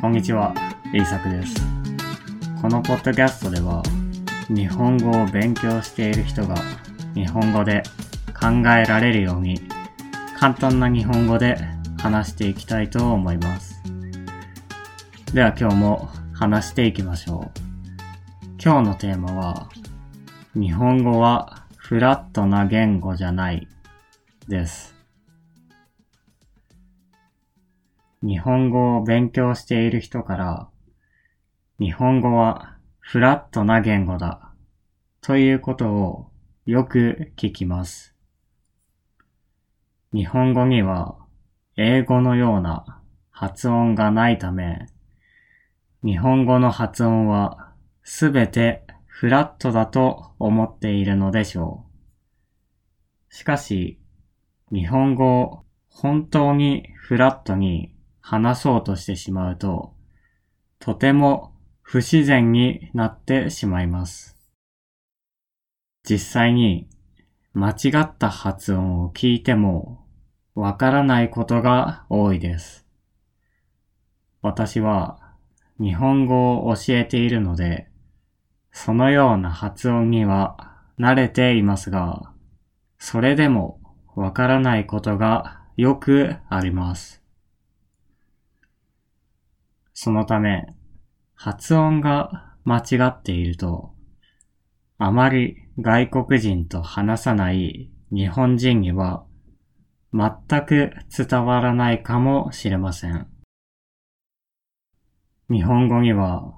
こんにちは、イーサクです。このポッドキャストでは、日本語を勉強している人が日本語で考えられるように簡単な日本語で話していきたいと思います。では今日も話していきましょう。今日のテーマは、日本語はフラットな言語じゃないです。日本語を勉強している人から、日本語はフラットな言語だということをよく聞きます。日本語には英語のような発音がないため、日本語の発音はすべてフラットだと思っているのでしょう。しかし、日本語を本当にフラットに話そうとしてしまうと、とても不自然になってしまいます。実際に間違った発音を聞いてもわからないことが多いです。私は日本語を教えているので、そのような発音には慣れていますが、それでもわからないことがよくあります。そのため、発音が間違っていると、あまり外国人と話さない日本人には全く伝わらないかもしれません。日本語には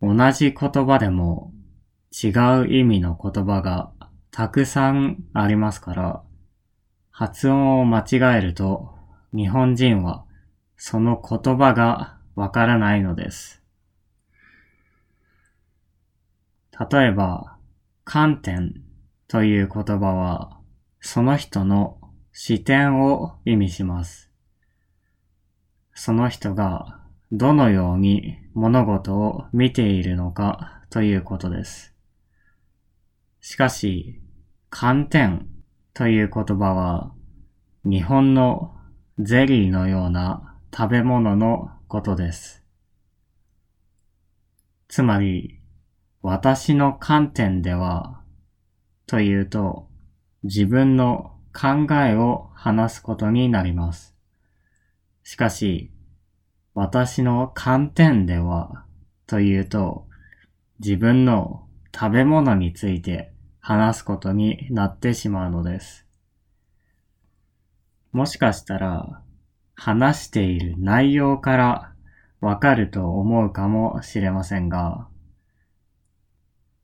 同じ言葉でも違う意味の言葉がたくさんありますから、発音を間違えると日本人はその言葉がわからないのです。例えば、観点という言葉はその人の視点を意味します。その人がどのように物事を見ているのかということです。しかし、観点という言葉は日本のゼリーのような食べ物のことです。つまり、私の観点ではというと自分の考えを話すことになります。しかし、私の観点ではというと自分の食べ物について話すことになってしまうのです。もしかしたら話している内容からわかると思うかもしれませんが、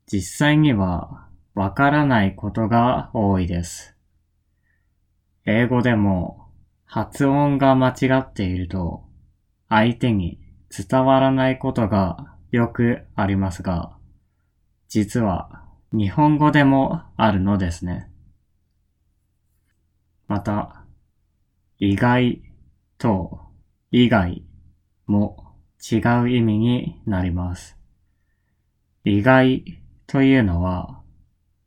実際にはわからないことが多いです。英語でも発音が間違っていると相手に伝わらないことがよくありますが、実は日本語でもあるのですね。また、意外と以外も違う意味になります。意外というのは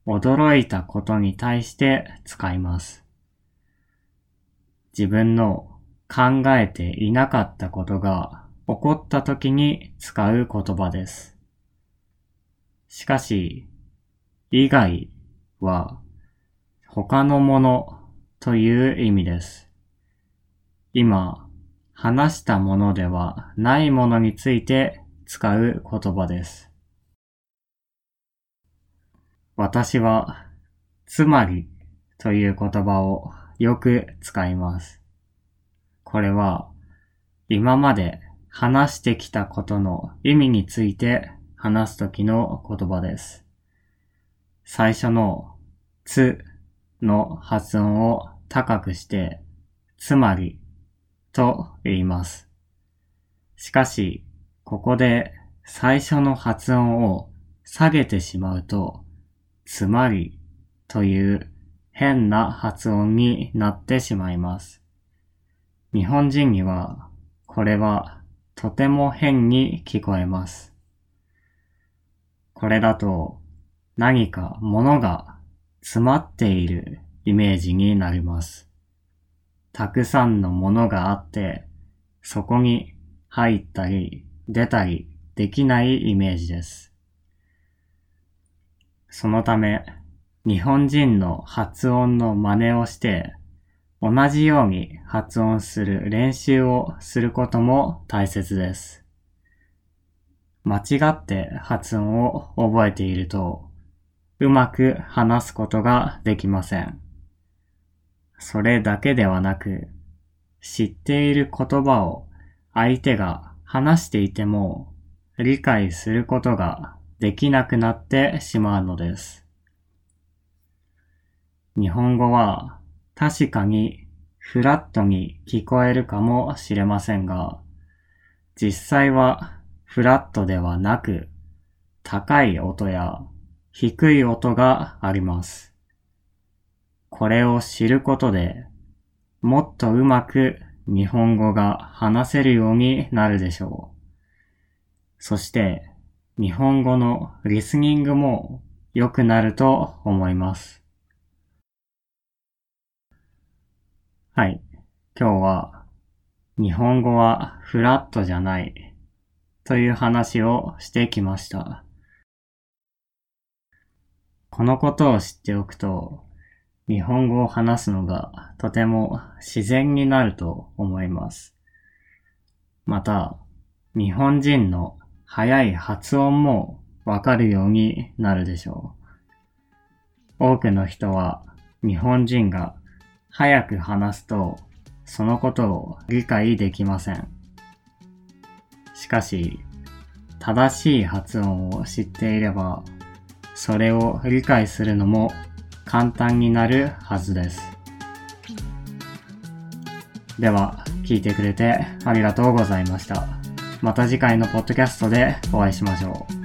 驚いたことに対して使います。自分の考えていなかったことが起こった時に使う言葉です。しかし、以外は他のものという意味です。今、話したものではないものについて使う言葉です。私は、つまりという言葉をよく使います。これは、今まで話してきたことの意味について話すときの言葉です。最初のつの発音を高くして、つまりと言います。しかし、ここで最初の発音を下げてしまうと、つまりという変な発音になってしまいます。日本人にはこれはとても変に聞こえます。これだと何か物が詰まっているイメージになります。たくさんのものがあって、そこに入ったり出たりできないイメージです。そのため、日本人の発音の真似をして、同じように発音する練習をすることも大切です。間違って発音を覚えていると、うまく話すことができません。それだけではなく、知っている言葉を相手が話していても理解することができなくなってしまうのです。日本語は確かにフラットに聞こえるかもしれませんが、実際はフラットではなく高い音や低い音があります。これを知ることでもっとうまく日本語が話せるようになるでしょう。そして日本語のリスニングも良くなると思います。はい。今日は日本語はフラットじゃないという話をしてきました。このことを知っておくと日本語を話すのがとても自然になると思います。また、日本人の早い発音もわかるようになるでしょう。多くの人は日本人が早く話すとそのことを理解できません。しかし、正しい発音を知っていれば、それを理解するのも簡単になるはずです。では、聞いてくれてありがとうございました。また次回のポッドキャストでお会いしましょう。